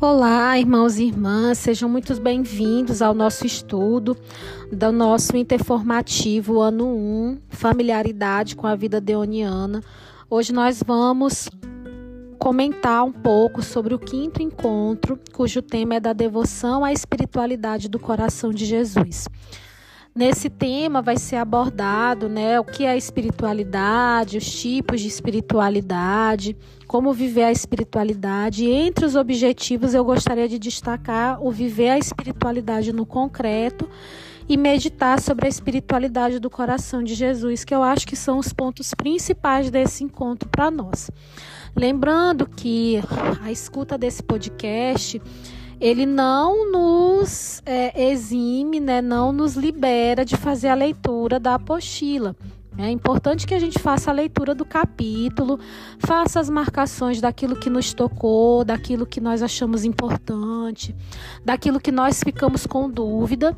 Olá, irmãos e irmãs, sejam muito bem-vindos ao nosso estudo do nosso interformativo ano 1, Familiaridade com a Vida Deoniana. Hoje nós vamos comentar um pouco sobre o quinto encontro, cujo tema é da devoção à espiritualidade do coração de Jesus. Nesse tema vai ser abordado né, o que é a espiritualidade, os tipos de espiritualidade, como viver a espiritualidade. Entre os objetivos, eu gostaria de destacar o viver a espiritualidade no concreto e meditar sobre a espiritualidade do coração de Jesus, que eu acho que são os pontos principais desse encontro para nós. Lembrando que a escuta desse podcast ele não nos é, exime, né, não nos libera de fazer a leitura da apostila. É importante que a gente faça a leitura do capítulo, faça as marcações daquilo que nos tocou, daquilo que nós achamos importante, daquilo que nós ficamos com dúvida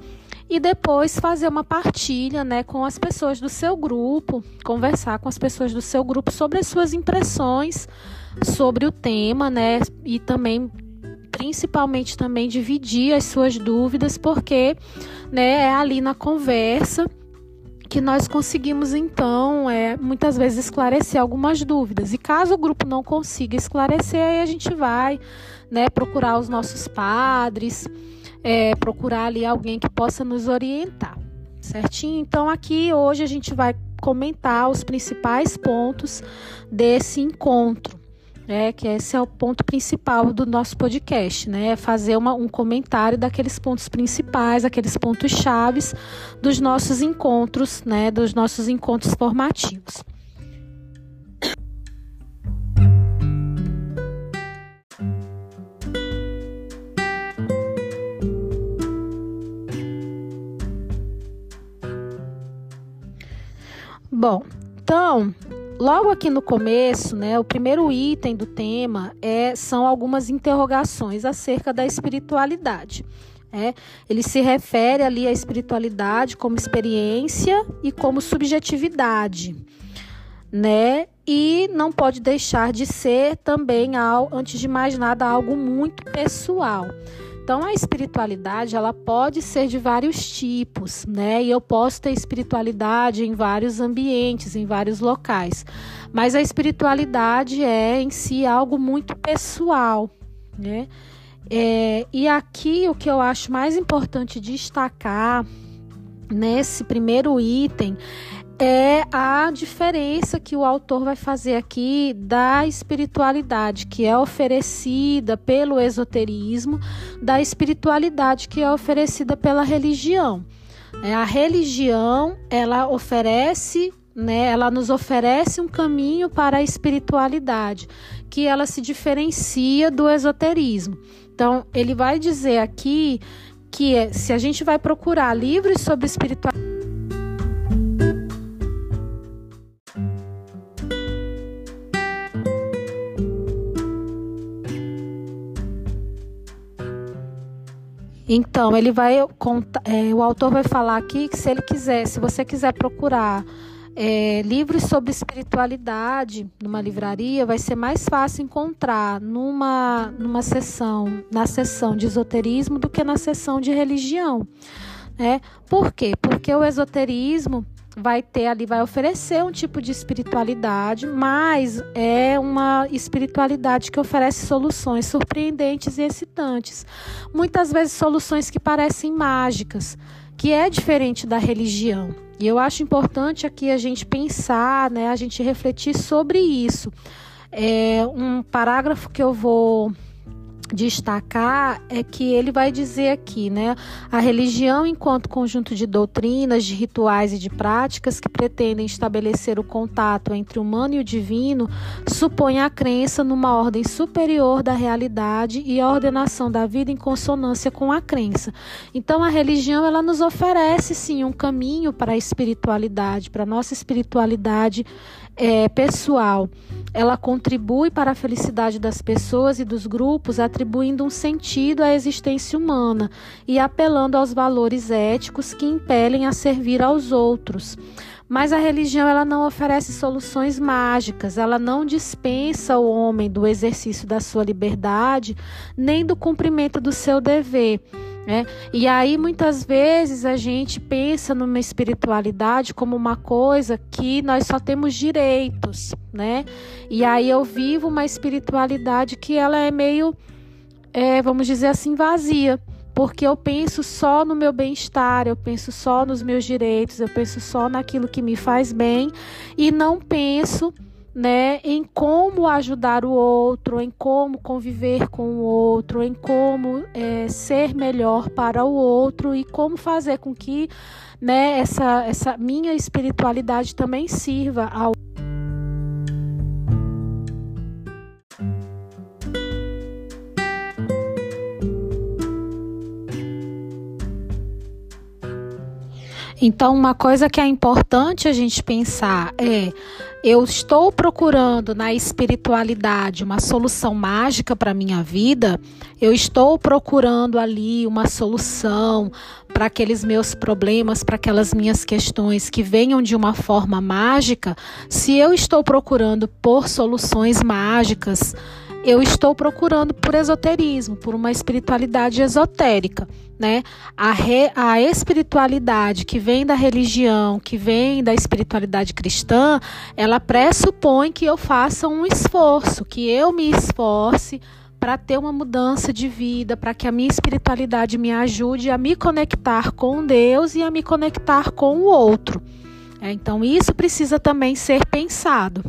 e depois fazer uma partilha, né, com as pessoas do seu grupo, conversar com as pessoas do seu grupo sobre as suas impressões sobre o tema, né, e também principalmente também dividir as suas dúvidas, porque né, é ali na conversa que nós conseguimos então é, muitas vezes esclarecer algumas dúvidas. E caso o grupo não consiga esclarecer, aí a gente vai né, procurar os nossos padres, é, procurar ali alguém que possa nos orientar, certinho? Então aqui hoje a gente vai comentar os principais pontos desse encontro né? Que esse é o ponto principal do nosso podcast, né? É fazer uma, um comentário daqueles pontos principais, aqueles pontos chaves dos nossos encontros, né? Dos nossos encontros formativos. Bom, então Logo aqui no começo, né, o primeiro item do tema é, são algumas interrogações acerca da espiritualidade. É, ele se refere ali à espiritualidade como experiência e como subjetividade, né? E não pode deixar de ser também, antes de mais nada, algo muito pessoal. Então a espiritualidade ela pode ser de vários tipos, né? E eu posso ter espiritualidade em vários ambientes, em vários locais. Mas a espiritualidade é em si algo muito pessoal, né? É, e aqui o que eu acho mais importante destacar nesse primeiro item é a diferença que o autor vai fazer aqui da espiritualidade que é oferecida pelo esoterismo, da espiritualidade que é oferecida pela religião. É, a religião, ela oferece, né, ela nos oferece um caminho para a espiritualidade, que ela se diferencia do esoterismo. Então, ele vai dizer aqui que é, se a gente vai procurar livros sobre espiritualidade, Então, ele vai contar, é, o autor vai falar aqui que se ele quiser, se você quiser procurar é, livros sobre espiritualidade numa livraria, vai ser mais fácil encontrar numa, numa sessão, na sessão de esoterismo do que na sessão de religião. Né? Por quê? Porque o esoterismo vai ter ali, vai oferecer um tipo de espiritualidade, mas é uma espiritualidade que oferece soluções surpreendentes e excitantes. Muitas vezes soluções que parecem mágicas, que é diferente da religião. E eu acho importante aqui a gente pensar, né, a gente refletir sobre isso. É um parágrafo que eu vou destacar é que ele vai dizer aqui, né, a religião enquanto conjunto de doutrinas, de rituais e de práticas que pretendem estabelecer o contato entre o humano e o divino, supõe a crença numa ordem superior da realidade e a ordenação da vida em consonância com a crença. Então a religião ela nos oferece sim um caminho para a espiritualidade, para a nossa espiritualidade é, pessoal. Ela contribui para a felicidade das pessoas e dos grupos atribuindo um sentido à existência humana e apelando aos valores éticos que impelem a servir aos outros. Mas a religião ela não oferece soluções mágicas, ela não dispensa o homem do exercício da sua liberdade, nem do cumprimento do seu dever. Né? E aí muitas vezes a gente pensa numa espiritualidade como uma coisa que nós só temos direitos, né? E aí eu vivo uma espiritualidade que ela é meio, é, vamos dizer assim, vazia porque eu penso só no meu bem-estar, eu penso só nos meus direitos, eu penso só naquilo que me faz bem e não penso né, em como ajudar o outro, em como conviver com o outro, em como é, ser melhor para o outro e como fazer com que né, essa, essa minha espiritualidade também sirva ao Então, uma coisa que é importante a gente pensar é: eu estou procurando na espiritualidade uma solução mágica para minha vida, eu estou procurando ali uma solução para aqueles meus problemas, para aquelas minhas questões que venham de uma forma mágica. Se eu estou procurando por soluções mágicas, eu estou procurando por esoterismo, por uma espiritualidade esotérica, né? A, re, a espiritualidade que vem da religião, que vem da espiritualidade cristã, ela pressupõe que eu faça um esforço, que eu me esforce para ter uma mudança de vida, para que a minha espiritualidade me ajude a me conectar com Deus e a me conectar com o outro. É, então, isso precisa também ser pensado.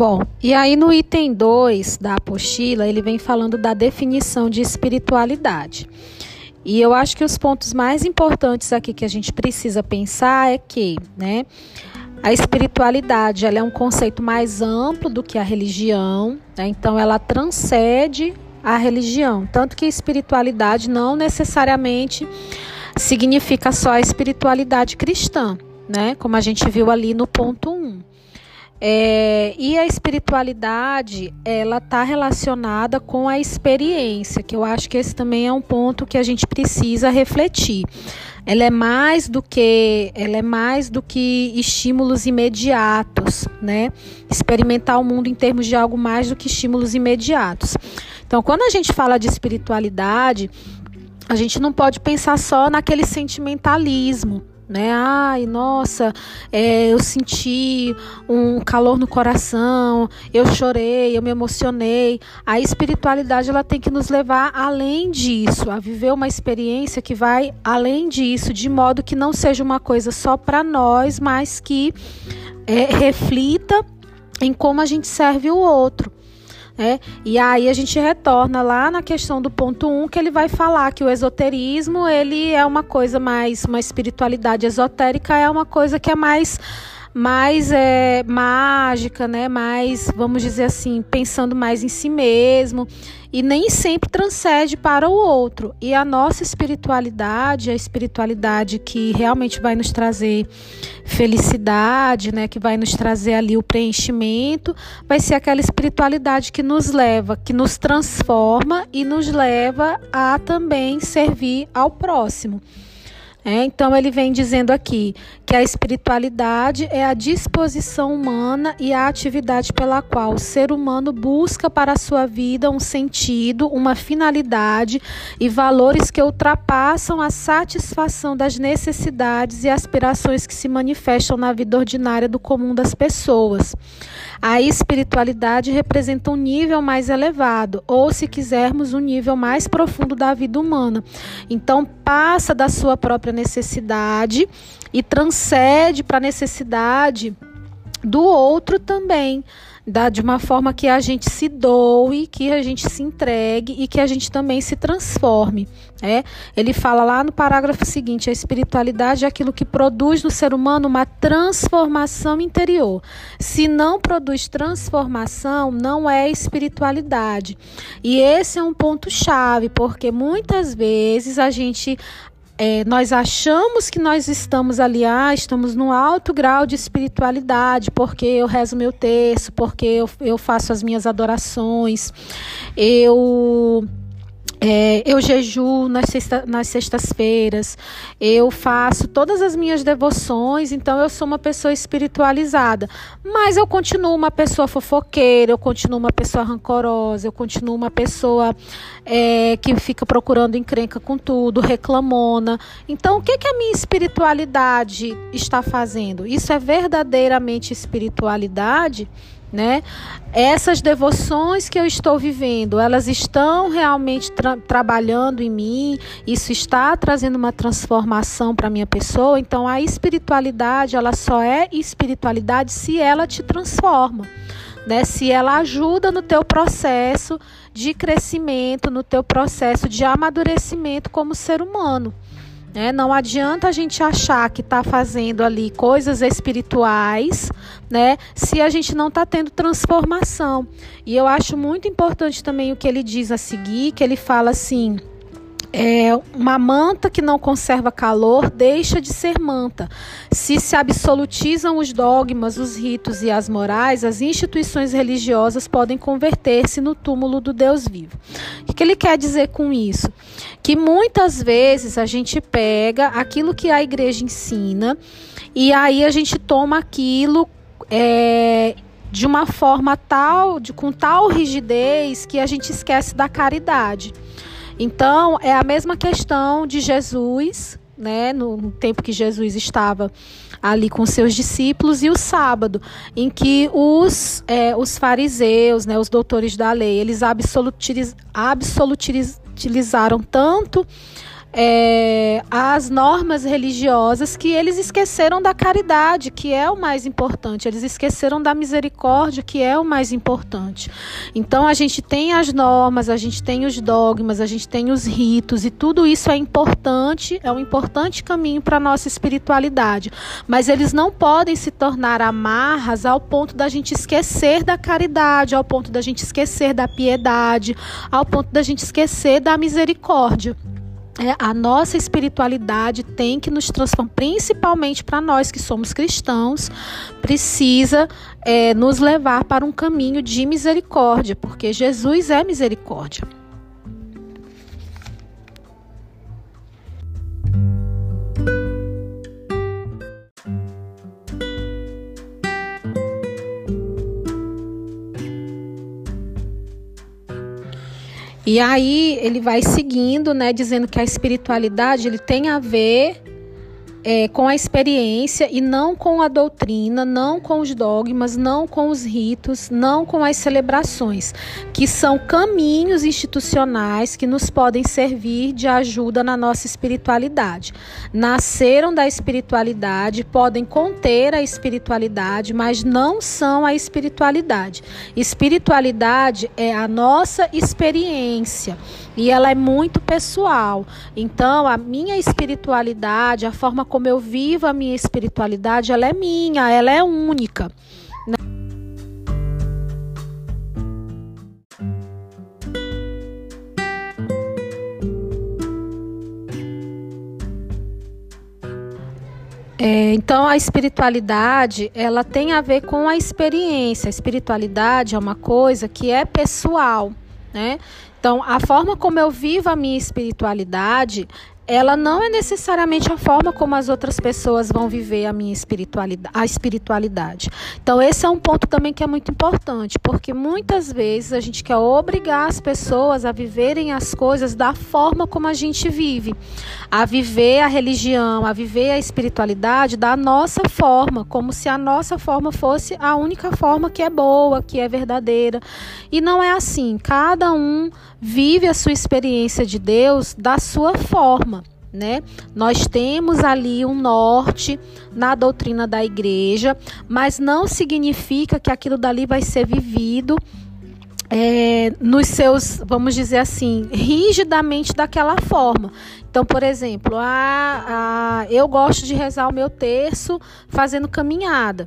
Bom, e aí no item 2 da apostila, ele vem falando da definição de espiritualidade. E eu acho que os pontos mais importantes aqui que a gente precisa pensar é que, né, a espiritualidade ela é um conceito mais amplo do que a religião, né? então ela transcende a religião. Tanto que espiritualidade não necessariamente significa só a espiritualidade cristã, né? Como a gente viu ali no ponto 1. Um. É, e a espiritualidade, ela está relacionada com a experiência, que eu acho que esse também é um ponto que a gente precisa refletir. Ela é mais do que, ela é mais do que estímulos imediatos, né? Experimentar o mundo em termos de algo mais do que estímulos imediatos. Então, quando a gente fala de espiritualidade, a gente não pode pensar só naquele sentimentalismo, né? Ai, nossa, é, eu senti um calor no coração, eu chorei, eu me emocionei. A espiritualidade ela tem que nos levar além disso, a viver uma experiência que vai além disso, de modo que não seja uma coisa só para nós, mas que é, reflita em como a gente serve o outro. É, e aí a gente retorna lá na questão do ponto 1, um, que ele vai falar que o esoterismo ele é uma coisa mais, uma espiritualidade esotérica é uma coisa que é mais mais é, mágica, né? Mais, vamos dizer assim, pensando mais em si mesmo e nem sempre transcende para o outro. E a nossa espiritualidade, a espiritualidade que realmente vai nos trazer felicidade, né, que vai nos trazer ali o preenchimento, vai ser aquela espiritualidade que nos leva, que nos transforma e nos leva a também servir ao próximo. É, então ele vem dizendo aqui que a espiritualidade é a disposição humana e a atividade pela qual o ser humano busca para a sua vida um sentido, uma finalidade e valores que ultrapassam a satisfação das necessidades e aspirações que se manifestam na vida ordinária do comum das pessoas. A espiritualidade representa um nível mais elevado, ou se quisermos, um nível mais profundo da vida humana. Então, passa da sua própria necessidade e transcende para a necessidade do outro também, da, de uma forma que a gente se doe, que a gente se entregue e que a gente também se transforme. É? Ele fala lá no parágrafo seguinte: a espiritualidade é aquilo que produz no ser humano uma transformação interior. Se não produz transformação, não é espiritualidade. E esse é um ponto chave, porque muitas vezes a gente é, nós achamos que nós estamos ali, ah, estamos num alto grau de espiritualidade, porque eu rezo meu texto, porque eu, eu faço as minhas adorações, eu é, eu jejuo nas, sexta, nas sextas-feiras, eu faço todas as minhas devoções, então eu sou uma pessoa espiritualizada. Mas eu continuo uma pessoa fofoqueira, eu continuo uma pessoa rancorosa, eu continuo uma pessoa é, que fica procurando encrenca com tudo, reclamona. Então, o que, que a minha espiritualidade está fazendo? Isso é verdadeiramente espiritualidade? Né? Essas devoções que eu estou vivendo, elas estão realmente tra trabalhando em mim, isso está trazendo uma transformação para minha pessoa. Então a espiritualidade, ela só é espiritualidade se ela te transforma. Né, se ela ajuda no teu processo de crescimento, no teu processo de amadurecimento como ser humano. Né? Não adianta a gente achar que está fazendo ali coisas espirituais, né? Se a gente não está tendo transformação. E eu acho muito importante também o que ele diz a seguir, que ele fala assim. É, uma manta que não conserva calor deixa de ser manta. Se se absolutizam os dogmas, os ritos e as morais, as instituições religiosas podem converter-se no túmulo do Deus vivo. O que ele quer dizer com isso? Que muitas vezes a gente pega aquilo que a igreja ensina e aí a gente toma aquilo. É, de uma forma tal, de, com tal rigidez, que a gente esquece da caridade. Então, é a mesma questão de Jesus, né, no tempo que Jesus estava ali com seus discípulos, e o sábado, em que os, é, os fariseus, né, os doutores da lei, eles absolutiz, absolutizaram tanto é, as normas religiosas que eles esqueceram da caridade, que é o mais importante. Eles esqueceram da misericórdia, que é o mais importante. Então a gente tem as normas, a gente tem os dogmas, a gente tem os ritos e tudo isso é importante, é um importante caminho para a nossa espiritualidade. Mas eles não podem se tornar amarras ao ponto da gente esquecer da caridade, ao ponto da gente esquecer da piedade, ao ponto da gente esquecer da misericórdia. É, a nossa espiritualidade tem que nos transformar, principalmente para nós que somos cristãos, precisa é, nos levar para um caminho de misericórdia, porque Jesus é misericórdia. E aí ele vai seguindo, né, dizendo que a espiritualidade ele tem a ver é, com a experiência e não com a doutrina, não com os dogmas, não com os ritos, não com as celebrações, que são caminhos institucionais que nos podem servir de ajuda na nossa espiritualidade. Nasceram da espiritualidade, podem conter a espiritualidade, mas não são a espiritualidade. Espiritualidade é a nossa experiência e ela é muito pessoal. Então, a minha espiritualidade, a forma como eu vivo a minha espiritualidade, ela é minha, ela é única. Né? É, então a espiritualidade ela tem a ver com a experiência. A espiritualidade é uma coisa que é pessoal, né? Então, a forma como eu vivo a minha espiritualidade, ela não é necessariamente a forma como as outras pessoas vão viver a minha espiritualidade, a espiritualidade. Então esse é um ponto também que é muito importante, porque muitas vezes a gente quer obrigar as pessoas a viverem as coisas da forma como a gente vive, a viver a religião, a viver a espiritualidade da nossa forma, como se a nossa forma fosse a única forma que é boa, que é verdadeira. E não é assim. Cada um vive a sua experiência de Deus da sua forma né? Nós temos ali um norte na doutrina da igreja, mas não significa que aquilo dali vai ser vivido é, nos seus, vamos dizer assim, rigidamente daquela forma. Então, por exemplo, a, a, eu gosto de rezar o meu terço fazendo caminhada.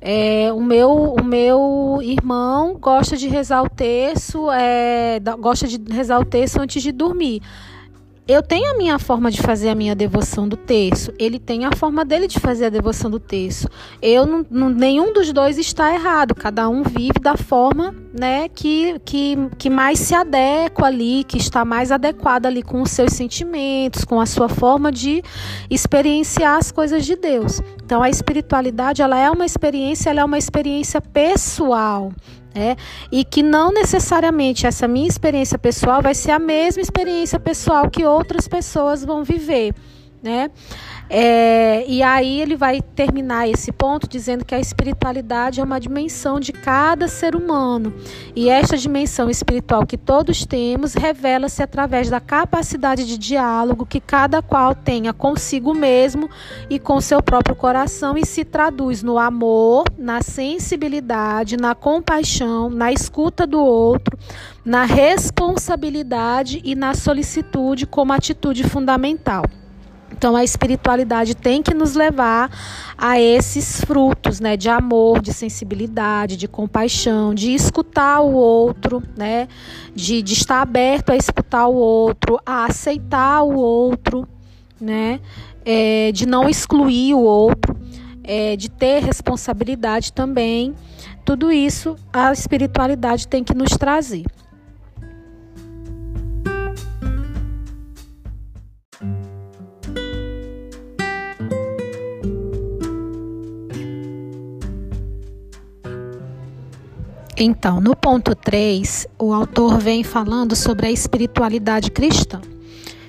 É, o, meu, o meu irmão gosta de rezar o terço, é, gosta de rezar o terço antes de dormir. Eu tenho a minha forma de fazer a minha devoção do terço, ele tem a forma dele de fazer a devoção do terço. Eu não, não, nenhum dos dois está errado, cada um vive da forma né, que, que, que mais se adequa ali, que está mais adequada ali com os seus sentimentos, com a sua forma de experienciar as coisas de Deus. Então a espiritualidade ela é uma experiência, ela é uma experiência pessoal né? E que não necessariamente essa minha experiência pessoal vai ser a mesma experiência pessoal que outras pessoas vão viver, né? É, e aí ele vai terminar esse ponto dizendo que a espiritualidade é uma dimensão de cada ser humano. E esta dimensão espiritual que todos temos revela-se através da capacidade de diálogo que cada qual tenha consigo mesmo e com seu próprio coração e se traduz no amor, na sensibilidade, na compaixão, na escuta do outro, na responsabilidade e na solicitude como atitude fundamental. Então a espiritualidade tem que nos levar a esses frutos, né, de amor, de sensibilidade, de compaixão, de escutar o outro, né, de, de estar aberto a escutar o outro, a aceitar o outro, né, é, de não excluir o outro, é, de ter responsabilidade também. Tudo isso a espiritualidade tem que nos trazer. Então, no ponto 3, o autor vem falando sobre a espiritualidade cristã.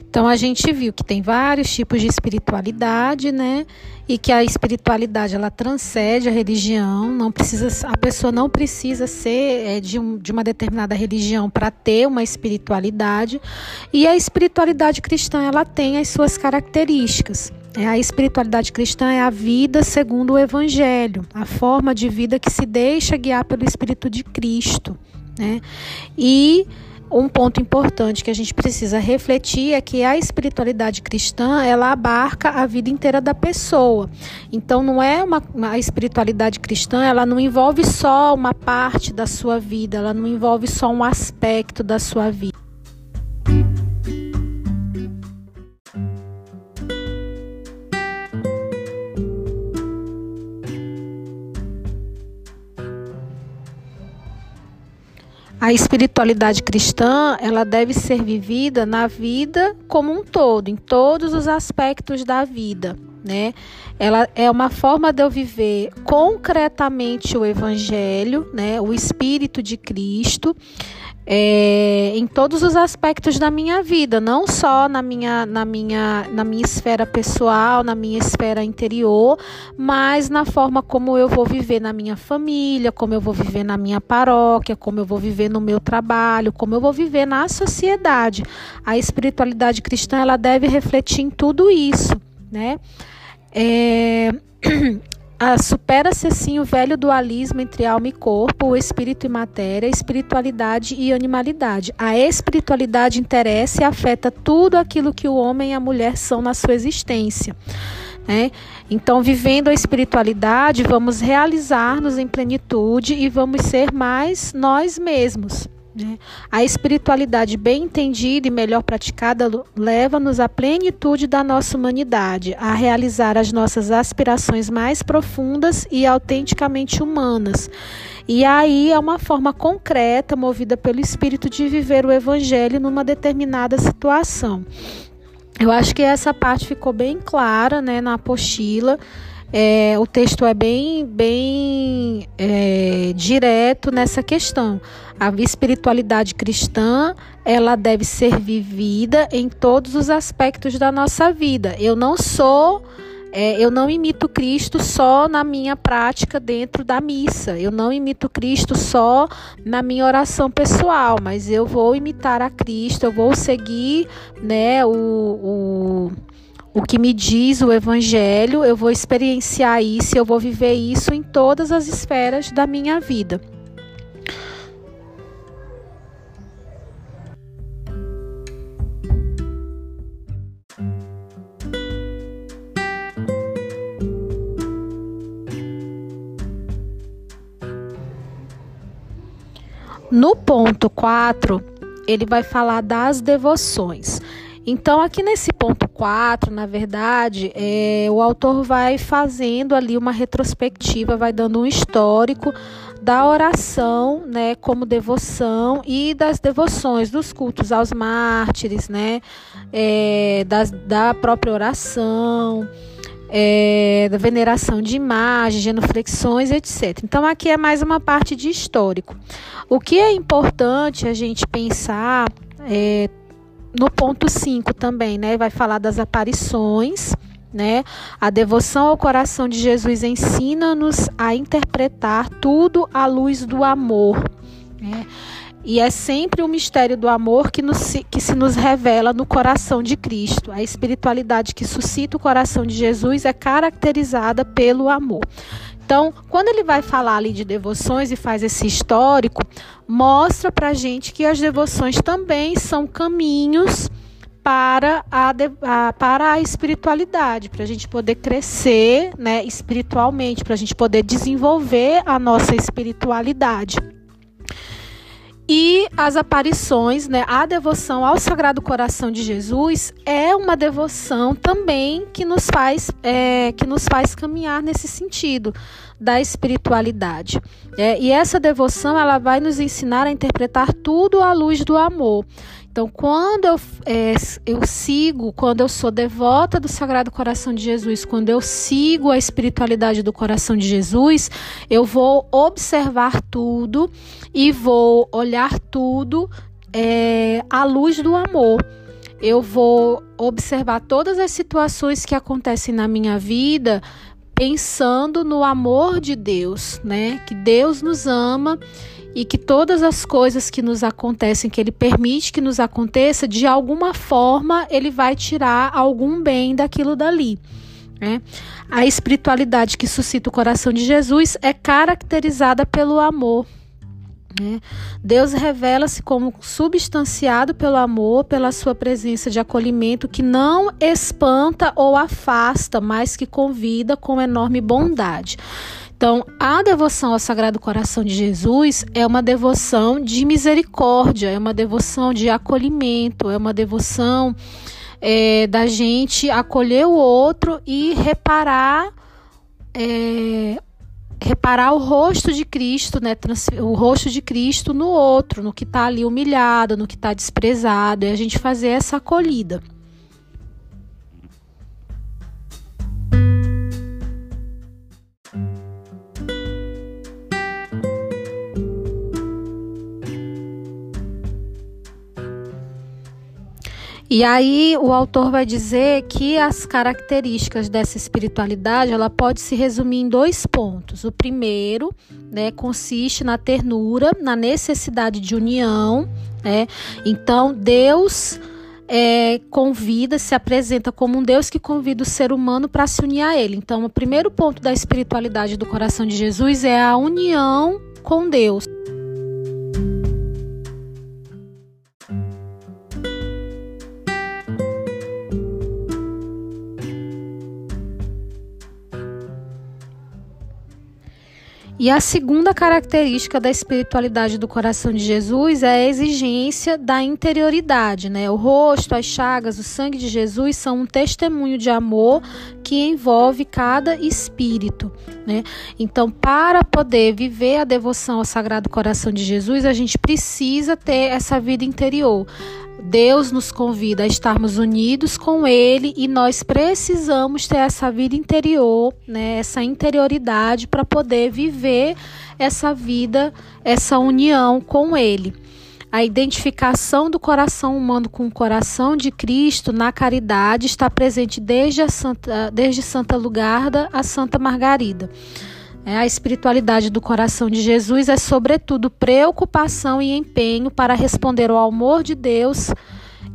Então a gente viu que tem vários tipos de espiritualidade, né? E que a espiritualidade ela transcende a religião, não precisa a pessoa não precisa ser é, de, um, de uma determinada religião para ter uma espiritualidade. E a espiritualidade cristã ela tem as suas características. É, a espiritualidade cristã é a vida segundo o Evangelho, a forma de vida que se deixa guiar pelo Espírito de Cristo. Né? E um ponto importante que a gente precisa refletir é que a espiritualidade cristã ela abarca a vida inteira da pessoa. Então não é uma a espiritualidade cristã, ela não envolve só uma parte da sua vida, ela não envolve só um aspecto da sua vida. A espiritualidade cristã, ela deve ser vivida na vida como um todo, em todos os aspectos da vida, né? Ela é uma forma de eu viver concretamente o evangelho, né? O espírito de Cristo é, em todos os aspectos da minha vida, não só na minha, na, minha, na minha esfera pessoal, na minha esfera interior, mas na forma como eu vou viver na minha família, como eu vou viver na minha paróquia, como eu vou viver no meu trabalho, como eu vou viver na sociedade. A espiritualidade cristã ela deve refletir em tudo isso, né? É... Supera-se assim o velho dualismo entre alma e corpo, o espírito e matéria, espiritualidade e animalidade. A espiritualidade interessa e afeta tudo aquilo que o homem e a mulher são na sua existência. Né? Então, vivendo a espiritualidade, vamos realizar-nos em plenitude e vamos ser mais nós mesmos. Né? A espiritualidade bem entendida e melhor praticada leva-nos à plenitude da nossa humanidade, a realizar as nossas aspirações mais profundas e autenticamente humanas. E aí é uma forma concreta, movida pelo Espírito, de viver o Evangelho numa determinada situação. Eu acho que essa parte ficou bem clara né, na apostila. É, o texto é bem, bem é, direto nessa questão. A espiritualidade cristã ela deve ser vivida em todos os aspectos da nossa vida. Eu não sou é, eu não imito Cristo só na minha prática dentro da missa. Eu não imito Cristo só na minha oração pessoal, mas eu vou imitar a Cristo, eu vou seguir né, o, o o que me diz o Evangelho, eu vou experienciar isso, eu vou viver isso em todas as esferas da minha vida. No ponto 4, ele vai falar das devoções. Então, aqui nesse ponto 4, na verdade, é, o autor vai fazendo ali uma retrospectiva, vai dando um histórico da oração, né, como devoção e das devoções, dos cultos aos mártires, né, é, das, da própria oração, é, da veneração de imagens, genuflexões, etc. Então, aqui é mais uma parte de histórico. O que é importante a gente pensar é, no ponto 5 também, né? Vai falar das aparições, né? A devoção ao coração de Jesus ensina-nos a interpretar tudo à luz do amor, né? E é sempre o mistério do amor que, nos, que se nos revela no coração de Cristo. A espiritualidade que suscita o coração de Jesus é caracterizada pelo amor. Então, quando ele vai falar ali de devoções e faz esse histórico, mostra para gente que as devoções também são caminhos para a, a, para a espiritualidade, para a gente poder crescer né, espiritualmente, para a gente poder desenvolver a nossa espiritualidade. E as aparições, né, a devoção ao Sagrado Coração de Jesus é uma devoção também que nos faz, é, que nos faz caminhar nesse sentido da espiritualidade. É, e essa devoção ela vai nos ensinar a interpretar tudo à luz do amor. Então, quando eu, é, eu sigo, quando eu sou devota do Sagrado Coração de Jesus, quando eu sigo a espiritualidade do coração de Jesus, eu vou observar tudo e vou olhar tudo é, à luz do amor. Eu vou observar todas as situações que acontecem na minha vida pensando no amor de Deus, né? Que Deus nos ama e que todas as coisas que nos acontecem, que Ele permite que nos aconteça, de alguma forma Ele vai tirar algum bem daquilo dali. Né? A espiritualidade que suscita o coração de Jesus é caracterizada pelo amor. Né? Deus revela-se como substanciado pelo amor, pela sua presença de acolhimento que não espanta ou afasta, mas que convida com enorme bondade. Então, a devoção ao Sagrado Coração de Jesus é uma devoção de misericórdia, é uma devoção de acolhimento, é uma devoção é, da gente acolher o outro e reparar. É, reparar o rosto de Cristo, né, o rosto de Cristo no outro, no que está ali humilhado, no que está desprezado, e a gente fazer essa acolhida. E aí o autor vai dizer que as características dessa espiritualidade ela pode se resumir em dois pontos. O primeiro, né, consiste na ternura, na necessidade de união, né? Então Deus é, convida, se apresenta como um Deus que convida o ser humano para se unir a Ele. Então, o primeiro ponto da espiritualidade do coração de Jesus é a união com Deus. E a segunda característica da espiritualidade do coração de Jesus é a exigência da interioridade, né? O rosto, as chagas, o sangue de Jesus são um testemunho de amor que envolve cada espírito, né? Então, para poder viver a devoção ao Sagrado Coração de Jesus, a gente precisa ter essa vida interior. Deus nos convida a estarmos unidos com Ele e nós precisamos ter essa vida interior, né, essa interioridade para poder viver essa vida, essa união com Ele. A identificação do coração humano com o coração de Cristo na caridade está presente desde, Santa, desde Santa Lugarda a Santa Margarida. É, a espiritualidade do coração de Jesus é, sobretudo, preocupação e empenho para responder ao amor de Deus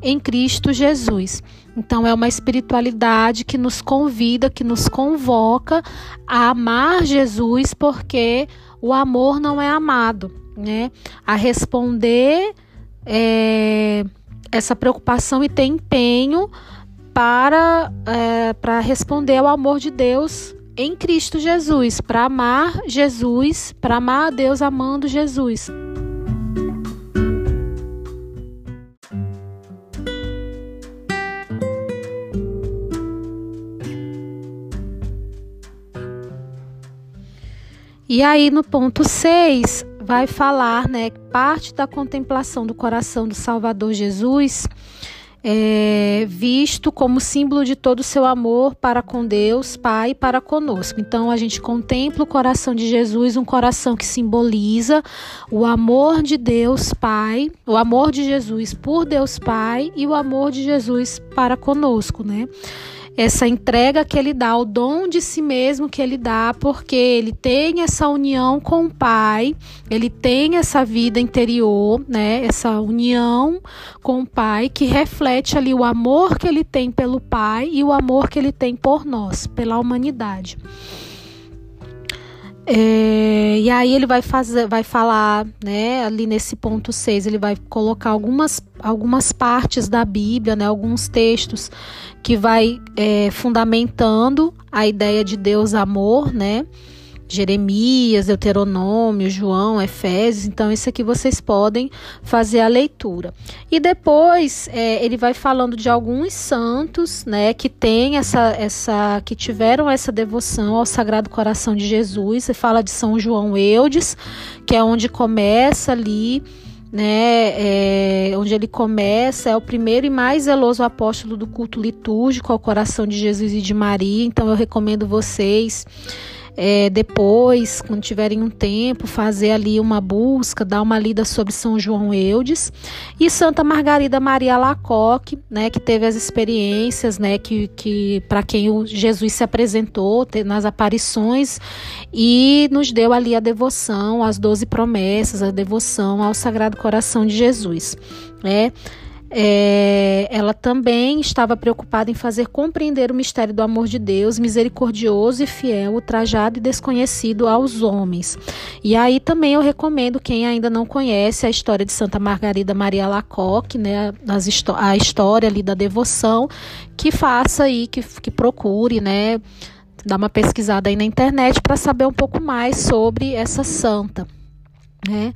em Cristo Jesus. Então, é uma espiritualidade que nos convida, que nos convoca a amar Jesus, porque o amor não é amado, né? A responder é, essa preocupação e ter empenho para, é, para responder ao amor de Deus em Cristo Jesus, para amar Jesus, para amar a Deus amando Jesus. E aí no ponto 6 vai falar, né, parte da contemplação do coração do Salvador Jesus é, visto como símbolo de todo o seu amor para com Deus, Pai, para conosco. Então a gente contempla o coração de Jesus, um coração que simboliza o amor de Deus Pai, o amor de Jesus por Deus Pai e o amor de Jesus para conosco, né? Essa entrega que ele dá, o dom de si mesmo que ele dá, porque ele tem essa união com o Pai, ele tem essa vida interior, né? Essa união com o Pai que reflete ali o amor que ele tem pelo Pai e o amor que ele tem por nós, pela humanidade. É, e aí ele vai fazer, vai falar, né, ali nesse ponto 6, ele vai colocar algumas, algumas partes da Bíblia, né, alguns textos que vai é, fundamentando a ideia de Deus amor, né? Jeremias, Deuteronômio, João, Efésios. Então, isso aqui vocês podem fazer a leitura. E depois é, ele vai falando de alguns santos, né, que tem essa, essa, que tiveram essa devoção ao Sagrado Coração de Jesus. Ele fala de São João Eudes, que é onde começa ali né, é, onde ele começa, é o primeiro e mais zeloso apóstolo do culto litúrgico ao coração de Jesus e de Maria. Então eu recomendo vocês é, depois, quando tiverem um tempo, fazer ali uma busca, dar uma lida sobre São João Eudes e Santa Margarida Maria Lacoque, né, que teve as experiências, né, que, que para quem o Jesus se apresentou nas aparições e nos deu ali a devoção, as doze promessas, a devoção ao Sagrado Coração de Jesus, né? É, ela também estava preocupada em fazer compreender o mistério do amor de Deus, misericordioso e fiel, ultrajado e desconhecido aos homens. E aí também eu recomendo quem ainda não conhece a história de Santa Margarida Maria Lacoque, né, as, a história ali da devoção, que faça aí, que, que procure, né, dar uma pesquisada aí na internet para saber um pouco mais sobre essa santa, né?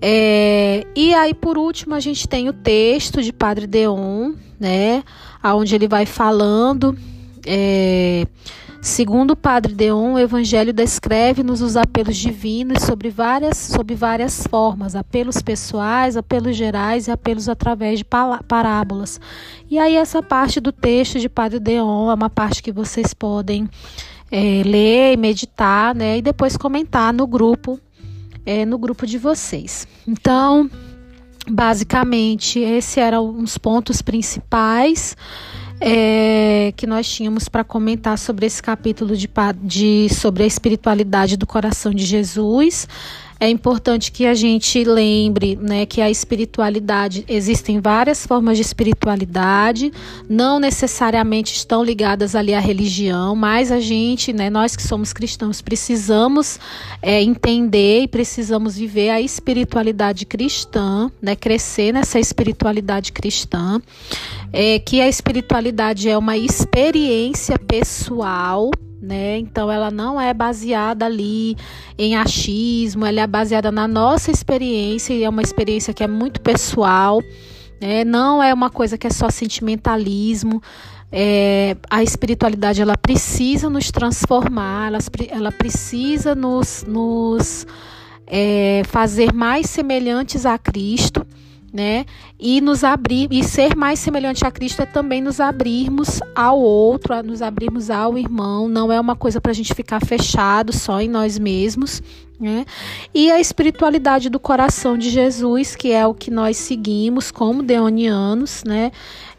É, e aí, por último, a gente tem o texto de Padre Deon, né? Onde ele vai falando. É, segundo o Padre Deon, o Evangelho descreve-nos os apelos divinos sobre várias, sobre várias formas: apelos pessoais, apelos gerais e apelos através de parábolas. E aí, essa parte do texto de Padre Deon é uma parte que vocês podem é, ler e meditar, né? E depois comentar no grupo é, no grupo de vocês. Então, basicamente, esses eram os pontos principais é, que nós tínhamos para comentar sobre esse capítulo de, de sobre a espiritualidade do coração de Jesus. É importante que a gente lembre né, que a espiritualidade, existem várias formas de espiritualidade, não necessariamente estão ligadas ali à religião, mas a gente, né, nós que somos cristãos, precisamos é, entender e precisamos viver a espiritualidade cristã, né, crescer nessa espiritualidade cristã, é, que a espiritualidade é uma experiência pessoal né? Então ela não é baseada ali em achismo, ela é baseada na nossa experiência e é uma experiência que é muito pessoal, né? Não é uma coisa que é só sentimentalismo. É, a espiritualidade ela precisa nos transformar, ela, ela precisa nos, nos é, fazer mais semelhantes a Cristo né? E nos abrir e ser mais semelhante a Cristo é também nos abrirmos ao outro, nos abrirmos ao irmão. Não é uma coisa para a gente ficar fechado só em nós mesmos, né? E a espiritualidade do coração de Jesus, que é o que nós seguimos como deonianos, né?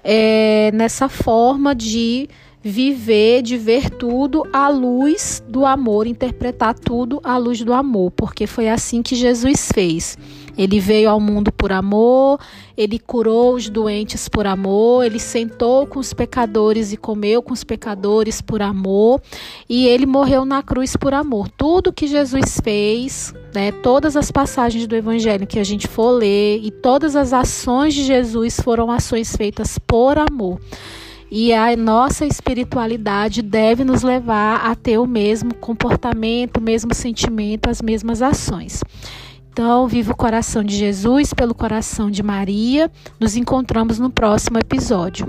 É nessa forma de viver, de ver tudo à luz do amor, interpretar tudo à luz do amor, porque foi assim que Jesus fez. Ele veio ao mundo por amor, ele curou os doentes por amor, ele sentou com os pecadores e comeu com os pecadores por amor, e ele morreu na cruz por amor. Tudo que Jesus fez, né, todas as passagens do evangelho que a gente for ler e todas as ações de Jesus foram ações feitas por amor. E a nossa espiritualidade deve nos levar a ter o mesmo comportamento, o mesmo sentimento, as mesmas ações. Então, viva o coração de Jesus pelo coração de Maria. Nos encontramos no próximo episódio.